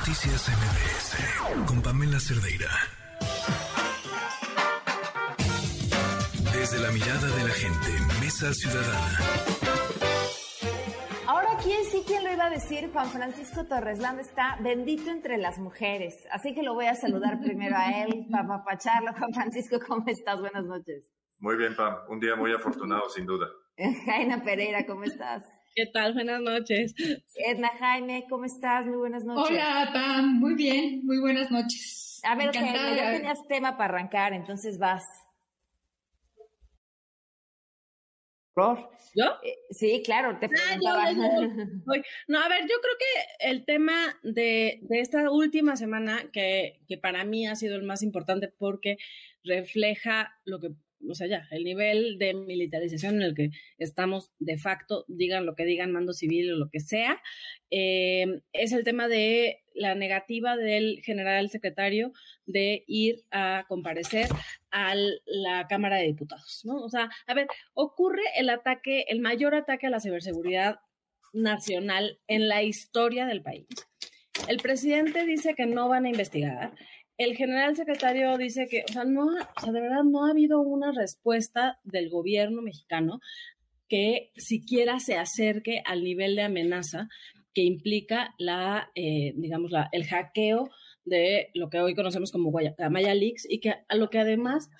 Noticias MBS con Pamela Cerdeira. Desde la mirada de la gente, Mesa Ciudadana. Ahora, ¿quién sí, quién lo iba a decir? Juan Francisco Torresland está bendito entre las mujeres. Así que lo voy a saludar primero a él, para Pacharlo. Juan Francisco, ¿cómo estás? Buenas noches. Muy bien, Pam. Un día muy afortunado, sin duda. Jaina Pereira, ¿cómo estás? ¿Qué tal? Buenas noches. Edna Jaime, ¿cómo estás? Muy buenas noches. Hola, Pam. Muy bien, muy buenas noches. A ver, Jaime, ya tenías tema para arrancar, entonces vas. ¿Yo? Eh, sí, claro, te preguntaba. no, a ver, yo creo que el tema de, de esta última semana, que, que para mí ha sido el más importante porque refleja lo que o sea, ya, el nivel de militarización en el que estamos de facto, digan lo que digan, mando civil o lo que sea, eh, es el tema de la negativa del general secretario de ir a comparecer a la Cámara de Diputados, ¿no? O sea, a ver, ocurre el ataque, el mayor ataque a la ciberseguridad nacional en la historia del país. El presidente dice que no van a investigar el general secretario dice que, o sea, no, o sea, de verdad no ha habido una respuesta del gobierno mexicano que siquiera se acerque al nivel de amenaza que implica la, eh, digamos, la, el hackeo de lo que hoy conocemos como Maya Leaks y que a lo que además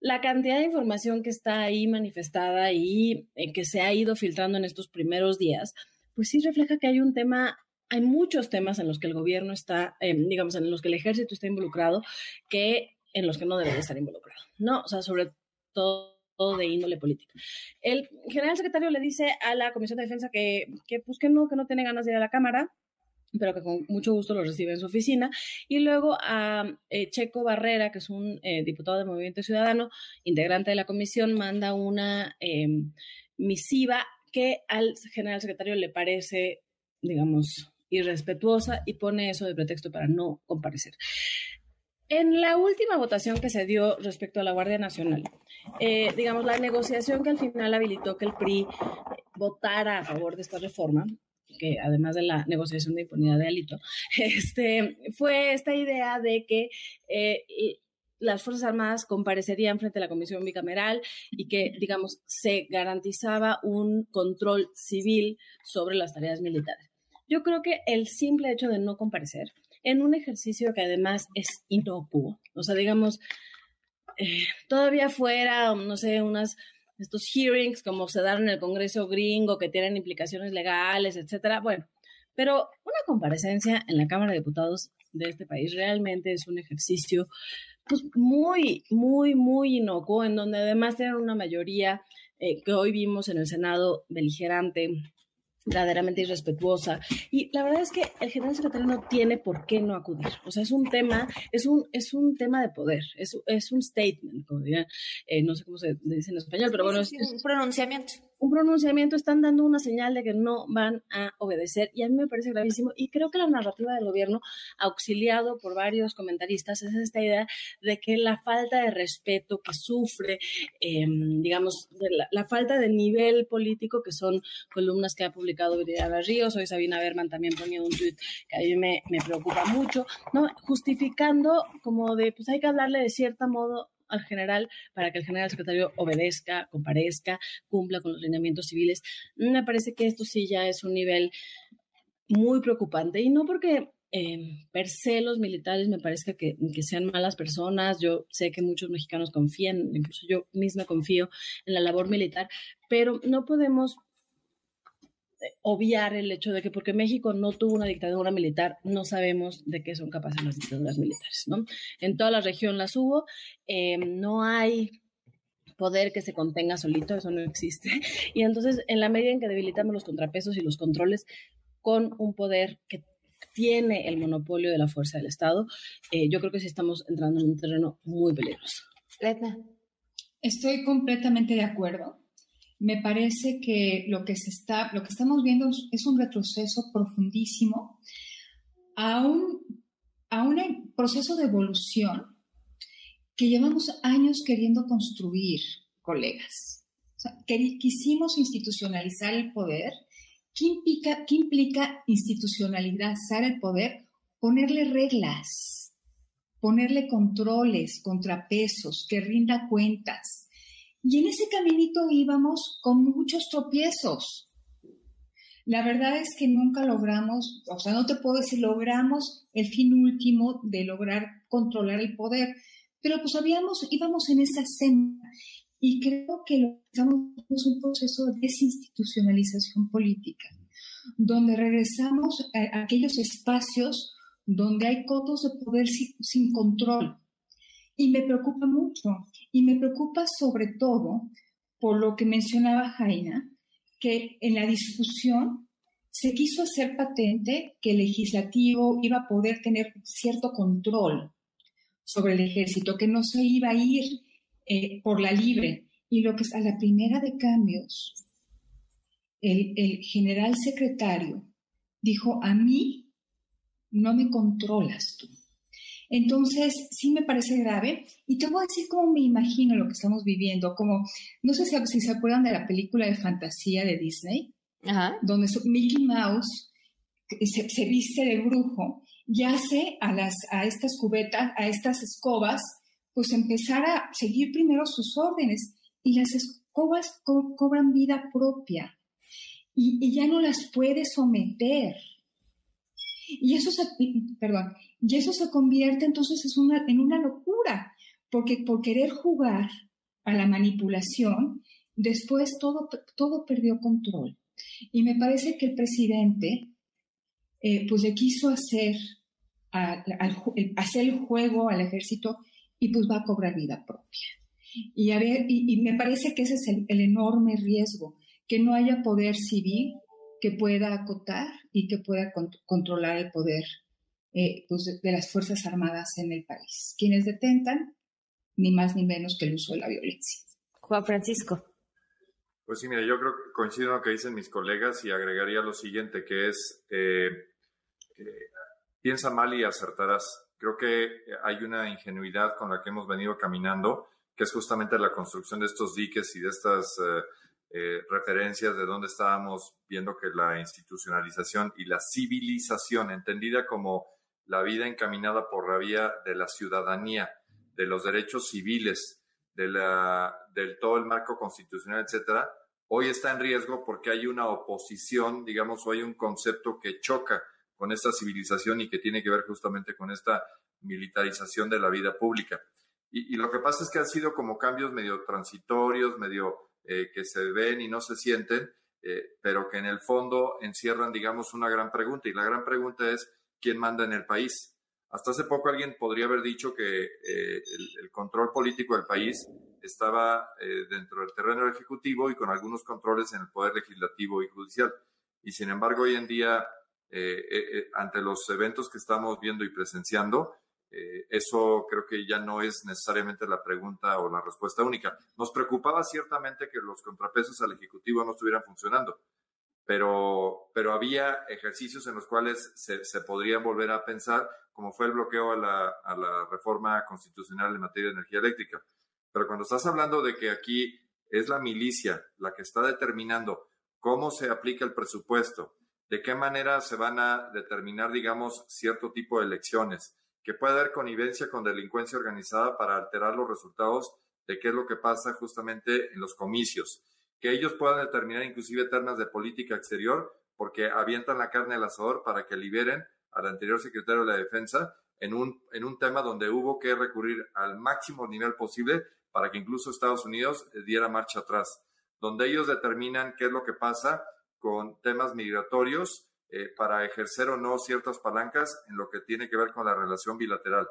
la cantidad de información que está ahí manifestada y eh, que se ha ido filtrando en estos primeros días, pues sí refleja que hay un tema hay muchos temas en los que el gobierno está, em, digamos, en los que el ejército está involucrado, que en los que no debería estar involucrado, ¿no? O sea, sobre todo de índole política. El general secretario le dice a la Comisión de Defensa que, que pues que no, que no tiene ganas de ir a la Cámara, pero que con mucho gusto lo recibe en su oficina. Y luego a eh, Checo Barrera, que es un eh, diputado de Movimiento Ciudadano, integrante de la comisión, manda una em, misiva que al general secretario le parece, digamos, irrespetuosa y pone eso de pretexto para no comparecer. En la última votación que se dio respecto a la Guardia Nacional, eh, digamos, la negociación que al final habilitó que el PRI votara a favor de esta reforma, que además de la negociación de impunidad de Alito, este, fue esta idea de que eh, las Fuerzas Armadas comparecerían frente a la Comisión Bicameral y que, digamos, se garantizaba un control civil sobre las tareas militares. Yo creo que el simple hecho de no comparecer en un ejercicio que además es inocuo, o sea, digamos, eh, todavía fuera, no sé, unas estos hearings como se dan en el Congreso gringo que tienen implicaciones legales, etcétera. Bueno, pero una comparecencia en la Cámara de Diputados de este país realmente es un ejercicio pues muy, muy, muy inocuo, en donde además tienen una mayoría eh, que hoy vimos en el Senado beligerante, verdaderamente irrespetuosa. Y la verdad es que el general secretario no tiene por qué no acudir. O sea, es un tema, es un, es un tema de poder, es, es un statement, como dirían, eh, no sé cómo se dice en español, pero bueno, es, un pronunciamiento. Un pronunciamiento, están dando una señal de que no van a obedecer y a mí me parece gravísimo y creo que la narrativa del gobierno, auxiliado por varios comentaristas, es esta idea de que la falta de respeto que sufre, em, digamos, la, la, falta de nivel político, que son columnas que ha publicado Viridiana Ríos, hoy Sabina Berman también ponía un tweet que a mí me, me preocupa mucho, ¿no? Justificando como de, pues hay que hablarle de cierto modo al general para que el general secretario obedezca, comparezca, cumpla con los lineamientos civiles. Me parece que esto sí ya es un nivel muy preocupante y no porque eh, per se los militares me parezca que, que, sean malas personas. Yo sé que muchos mexicanos confían, incluso yo misma confío en la labor militar, pero no podemos obviar el hecho de que porque México no tuvo una dictadura militar, no sabemos de qué son capaces las dictaduras militares, ¿no? En toda la región las hubo, eh, no hay poder que se contenga solito, eso no existe. Y entonces, en la medida en que debilitamos los contrapesos y los controles con un poder que tiene el monopolio de la fuerza del Estado, eh, yo creo que sí estamos entrando en un terreno muy peligroso. Estoy completamente de acuerdo me parece que lo que, se está, lo que estamos viendo es un retroceso profundísimo a un, a un proceso de evolución que llevamos años queriendo construir, colegas. quisimos institucionalizar el poder. ¿Qué implica, ¿Qué implica institucionalizar el poder? ponerle reglas, ponerle controles, contrapesos, que rinda cuentas. Y en ese caminito íbamos con muchos tropiezos. La verdad es que nunca logramos, o sea, no te puedo decir, logramos el fin último de lograr controlar el poder, pero pues habíamos, íbamos en esa senda y creo que lo que estamos es un proceso de desinstitucionalización política, donde regresamos a aquellos espacios donde hay cotos de poder sin, control. Y me preocupa mucho, y me preocupa sobre todo por lo que mencionaba Jaina, que en la discusión se quiso hacer patente que el legislativo iba a poder tener cierto control sobre el ejército, que no se iba a ir eh, por la libre. Y lo que es a la primera de cambios, el, el general secretario dijo, a mí no me controlas tú. Entonces, sí me parece grave. Y te voy a decir cómo me imagino lo que estamos viviendo, como, no sé si, se acuerdan de la película de fantasía de Disney, donde Mickey Mouse se, viste de brujo y hace a, las, a estas cubetas, a estas escobas, pues empezar a seguir primero sus órdenes. Y las escobas cobran vida propia. Y, y ya no las puede someter. Y eso se, perdón, y eso se convierte entonces es una, en una locura, porque por querer jugar a la manipulación, después todo, todo perdió control. Y me parece que el presidente, eh, pues le quiso hacer, hacer el juego al ejército y pues va a cobrar vida propia. Y, a ver, y, me parece que ese es el, enorme riesgo, que no haya poder civil que pueda acotar y que pueda controlar el poder eh, pues, de, las Fuerzas Armadas en el país. Quienes detentan, ni más ni menos que el uso de la violencia. Juan Francisco. Pues sí, mira, yo creo que coincido con lo que dicen mis colegas y agregaría lo siguiente, que es, eh, piensa mal y acertarás. Creo que hay una ingenuidad con la que hemos venido caminando, que es justamente la construcción de estos diques y de estas... Eh, eh, referencias de dónde estábamos viendo que la institucionalización y la civilización, entendida como la vida encaminada por la vía de la ciudadanía, de los derechos civiles, de la, del todo el marco constitucional, etcétera, hoy está en riesgo porque hay una oposición, digamos, o hay un concepto que choca con esta civilización y que tiene que ver justamente con esta militarización de la vida pública. Y, y lo que pasa es que han sido como cambios medio transitorios, medio eh, que se ven y no se sienten, eh, pero que en el fondo encierran, digamos, una gran pregunta. Y la gran pregunta es, ¿quién manda en el país? Hasta hace poco alguien podría haber dicho que eh, el, control político del país estaba dentro del terreno ejecutivo y con algunos controles en el poder legislativo y judicial. Y sin embargo, hoy en día, ante los eventos que estamos viendo y presenciando, eh, eso creo que ya no es necesariamente la pregunta o la respuesta única. Nos preocupaba ciertamente que los contrapesos al Ejecutivo no estuvieran funcionando, pero, pero había ejercicios en los cuales se, se podrían volver a pensar, como fue el bloqueo a la, a la reforma constitucional en materia de energía eléctrica. Pero cuando estás hablando de que aquí es la milicia la que está determinando cómo se aplica el presupuesto, de qué manera se van a determinar, digamos, cierto tipo de elecciones, que puede haber connivencia con delincuencia organizada para alterar los resultados de qué es lo que pasa justamente en los comicios, que ellos puedan determinar inclusive ternas de política exterior porque avientan la carne al asador para que liberen al anterior secretario de la Defensa en un, en un tema donde hubo que recurrir al máximo nivel posible para que incluso Estados Unidos eh, diera marcha atrás, donde ellos determinan qué es lo que pasa con temas migratorios eh, para ejercer o no ciertas palancas en lo que tiene que ver con la relación bilateral,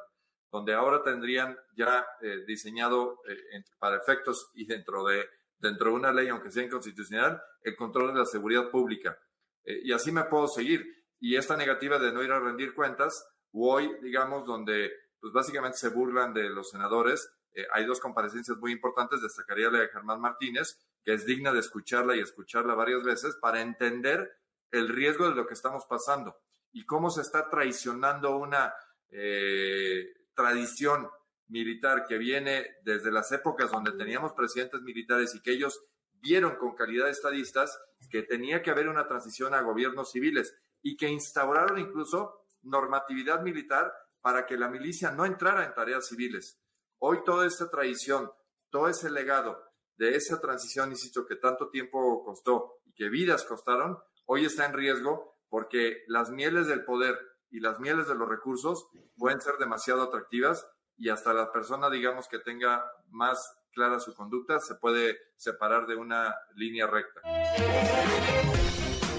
donde ahora tendrían ya eh, diseñado eh, para efectos y dentro de, dentro de una ley, aunque sea inconstitucional, el control de la seguridad pública. y así me puedo seguir. Y esta negativa de no ir a rendir cuentas, hoy, digamos, donde pues básicamente se burlan de los senadores, hay dos comparecencias muy importantes, destacaría la de Germán Martínez, que es digna de escucharla y escucharla varias veces para entender el riesgo de lo que estamos pasando y cómo se está traicionando una eh, tradición militar que viene desde las épocas donde teníamos presidentes militares y que ellos vieron con calidad de estadistas que tenía que haber una transición a gobiernos civiles y que instauraron incluso normatividad militar para que la milicia no entrara en tareas civiles. Hoy toda esta tradición, todo ese legado de esa transición, insisto, que tanto tiempo costó y que vidas costaron, hoy está en riesgo porque las mieles del poder y las mieles de los recursos pueden ser demasiado atractivas y hasta la persona, digamos, que tenga más clara su conducta, se puede separar de una línea recta.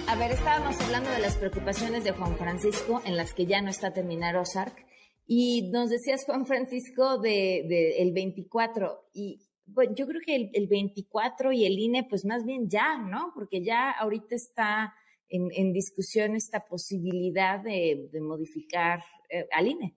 A ver, estábamos hablando de las preocupaciones de Juan Francisco, en las que ya no está terminado OSARC, y nos decías, Juan Francisco, de, el 24, y bueno, yo creo que el, 24 y el INE, pues más bien ya, ¿no? Porque ya ahorita está en, discusión esta posibilidad de, modificar eh, al INE.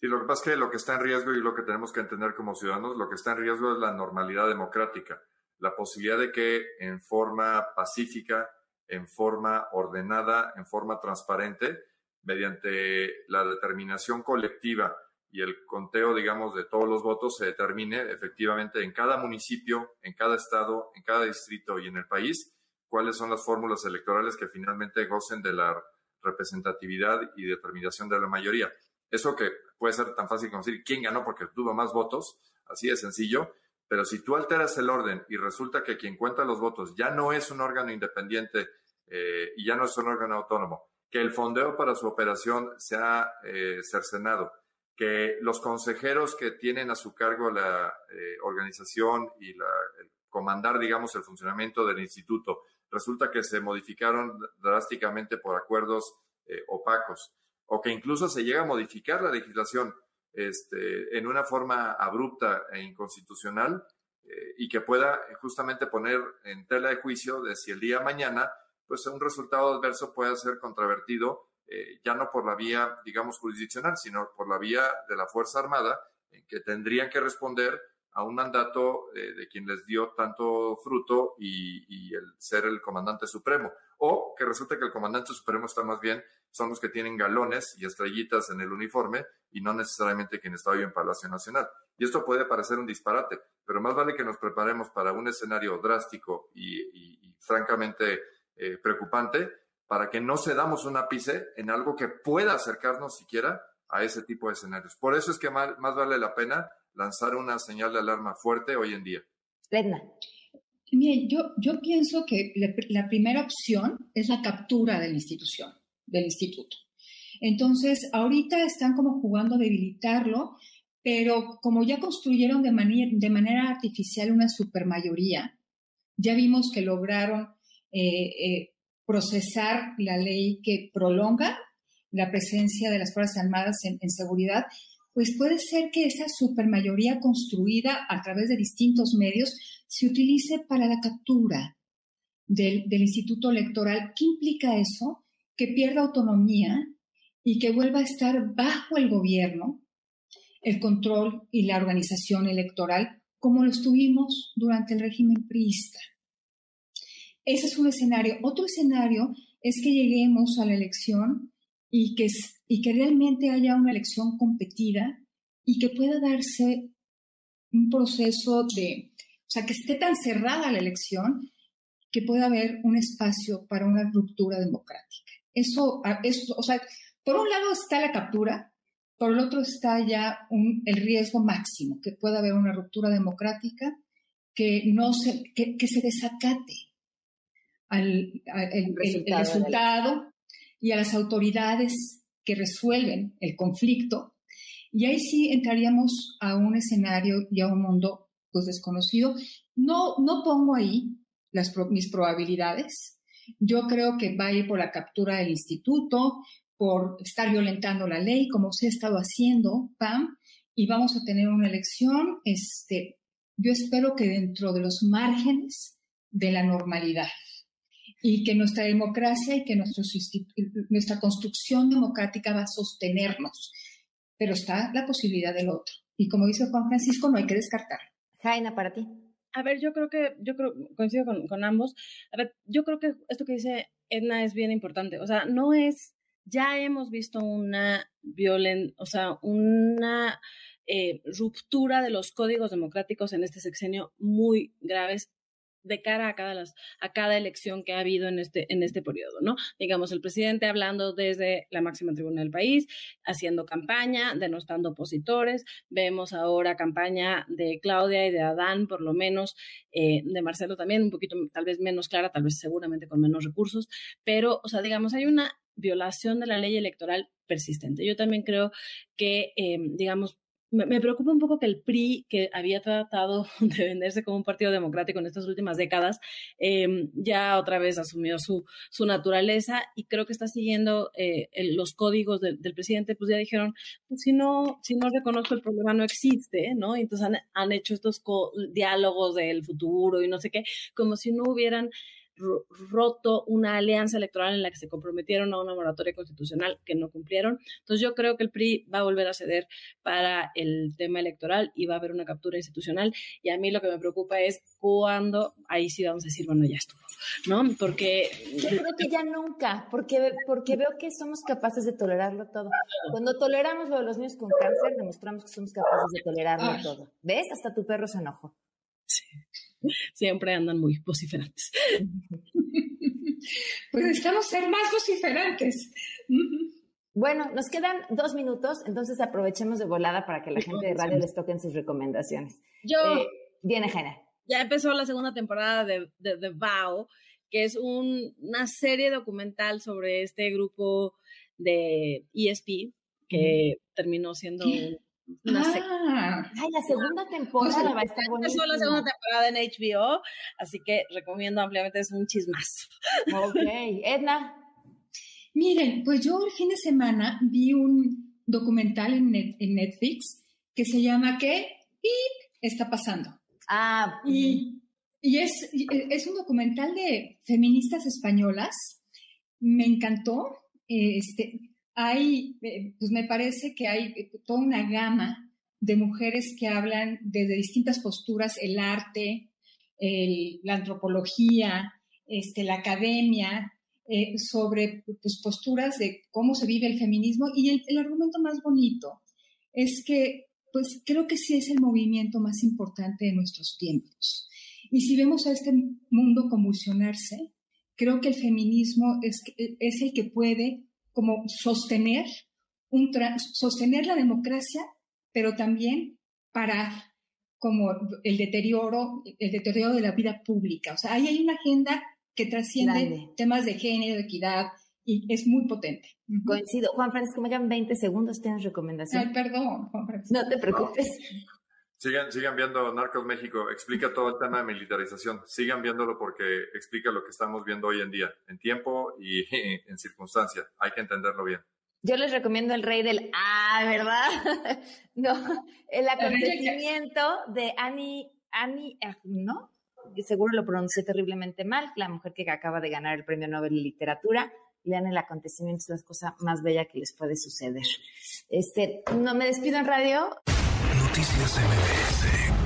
Sí, lo que pasa es que lo que está en riesgo y lo que tenemos que entender como ciudadanos, lo que está en riesgo es la normalidad democrática, la posibilidad de que en forma pacífica, en forma ordenada, en forma transparente, mediante la determinación colectiva y el conteo, digamos, de todos los votos, se determine efectivamente en cada municipio, en cada estado, en cada distrito y en el país cuáles son las fórmulas electorales que finalmente gocen de la representatividad y determinación de la mayoría. Eso que puede ser tan fácil como decir quién ganó porque tuvo más votos, así de sencillo, pero si tú alteras el orden y resulta que quien cuenta los votos ya no es un órgano independiente eh, y ya no es un órgano autónomo, que el fondeo para su operación se ha eh, cercenado, que los consejeros que tienen a su cargo la eh, organización y la, comandar, digamos, el funcionamiento del instituto, resulta que se modificaron drásticamente por acuerdos opacos o que incluso se llega a modificar la legislación este, en una forma abrupta e inconstitucional eh, y que pueda justamente poner en tela de juicio de si el día mañana, pues un resultado adverso puede ser contravertido, eh, ya no por la vía, digamos, jurisdiccional, sino por la vía de la Fuerza Armada, en que tendrían que responder a un mandato eh, de quien les dio tanto fruto y, el ser el comandante supremo. O que resulte que el comandante supremo está más bien son los que tienen galones y estrellitas en el uniforme y no necesariamente quien está hoy en Palacio Nacional. Y esto puede parecer un disparate, pero más vale que nos preparemos para un escenario drástico y, francamente eh, preocupante para que no cedamos un ápice en algo que pueda acercarnos siquiera a ese tipo de escenarios. Por eso es que más, vale la pena lanzar una señal de alarma fuerte hoy en día. Edna. Bien, yo, yo pienso que la primera opción es la captura de la institución del instituto. Entonces, ahorita están como jugando a debilitarlo, pero como ya construyeron de, de manera artificial una supermayoría, ya vimos que lograron eh, eh, procesar la ley que prolonga la presencia de las Fuerzas Armadas en, seguridad, pues puede ser que esa supermayoría construida a través de distintos medios se utilice para la captura del, Instituto Electoral. ¿Qué implica eso? que pierda autonomía y que vuelva a estar bajo el gobierno, el control y la organización electoral como lo estuvimos durante el régimen priista. Ese es un escenario. Otro escenario es que lleguemos a la elección y que, y que realmente haya una elección competida y que pueda darse un proceso de, o sea, que esté tan cerrada la elección que pueda haber un espacio para una ruptura democrática. Eso, eso, o sea, por un lado está la captura, por el otro está ya el riesgo máximo, que pueda haber una ruptura democrática, que, no se, que, se desacate al, el, resultado, y a las autoridades que resuelven el conflicto. Y ahí sí entraríamos a un escenario y a un mundo pues desconocido. No, no pongo ahí las, mis probabilidades, yo creo que va a ir por la captura del instituto, por estar violentando la ley, como se ha estado haciendo, PAM, y vamos a tener una elección, este, yo espero que dentro de los márgenes de la normalidad y que nuestra democracia y que nuestra construcción democrática va a sostenernos. Pero está la posibilidad del otro. Y como dice Juan Francisco, no hay que descartar. Jaina, para ti. A ver, yo creo que, yo creo, coincido con, ambos. A ver, yo creo que esto que dice Edna es bien importante. O sea, no es, ya hemos visto una violen, o sea, una eh, ruptura de los códigos democráticos en este sexenio muy graves de cara a cada, a cada elección que ha habido en este, en este periodo, ¿no? Digamos, el presidente hablando desde la máxima tribuna del país, haciendo campaña, denostando opositores. Vemos ahora campaña de Claudia y de Adán, por lo menos, eh, de Marcelo también, un poquito tal vez menos clara, tal vez seguramente con menos recursos, pero, o sea, digamos, hay una violación de la ley electoral persistente. Yo también creo que, eh, digamos, me, preocupa un poco que el PRI, que había tratado de venderse como un partido democrático en estas últimas décadas, em, ya otra vez asumió su, su naturaleza y creo que está siguiendo eh, los códigos del presidente, pues ya dijeron, pues si no, si no reconozco el problema no existe, ¿no? Entonces han, han hecho estos diálogos del futuro y no sé qué, como si no hubieran roto una alianza electoral en la que se comprometieron a una moratoria constitucional que no cumplieron. Entonces yo creo que el PRI va a volver a ceder para el tema electoral y va a haber una captura institucional y a mí lo que me preocupa es cuándo ahí sí vamos a decir, bueno, ya estuvo, ¿no? Porque... Yo creo que ya nunca, porque, porque veo que somos capaces de tolerarlo todo. Cuando toleramos lo de los niños con cáncer, demostramos que somos capaces de tolerarlo todo. ¿Ves? Hasta tu perro se enojó. Sí. siempre andan muy vociferantes. Pues necesitamos ser más vociferantes. Bueno, nos quedan dos minutos, entonces aprovechemos de volada para que la gente de radio les toquen sus recomendaciones. Yo. Eh, viene, Jena. Ya empezó la segunda temporada de, de, de VAO, que es una serie documental sobre este grupo de ESP, que terminó siendo ah, Ay, la segunda temporada va a estar buenísima. la segunda temporada en HBO, así que recomiendo ampliamente, es un chismazo. Ok, Edna. Miren, pues yo el fin de semana vi un documental en, Netflix que se llama ¿Qué está pasando? Ah, y, y es, es un documental de feministas españolas. Me encantó. Este, hay, eh, pues me parece que hay eh, toda una gama de mujeres que hablan desde distintas posturas, el arte, la antropología, este, la academia, eh, sobre pues, posturas de cómo se vive el feminismo. Y el, el, argumento más bonito es que, pues creo que sí es el movimiento más importante de nuestros tiempos. Y si vemos a este mundo convulsionarse, creo que el feminismo es, es el que puede como sostener, un sostener la democracia, pero también parar como el deterioro, el deterioro de la vida pública. O sea, ahí hay una agenda que trasciende temas de género, de equidad, y es muy potente. Coincido. Juan Francisco, me quedan 20 segundos, ¿tienes recomendación? Ay, perdón, Juan Francisco. No te preocupes. Sigan, sigan viendo Narcos México, explica todo el tema de militarización. Sigan viéndolo porque explica lo que estamos viendo hoy en día, en tiempo y en circunstancia. Hay que entenderlo bien. Yo les recomiendo El Rey del Ah, ¿verdad? no, el acontecimiento de Annie, Annie ¿no? Seguro lo pronuncié terriblemente mal, la mujer que acaba de ganar el Premio Nobel de Literatura. Lean el acontecimiento, es la cosa más bella que les puede suceder. Este, no me despido en radio. Noticias MBS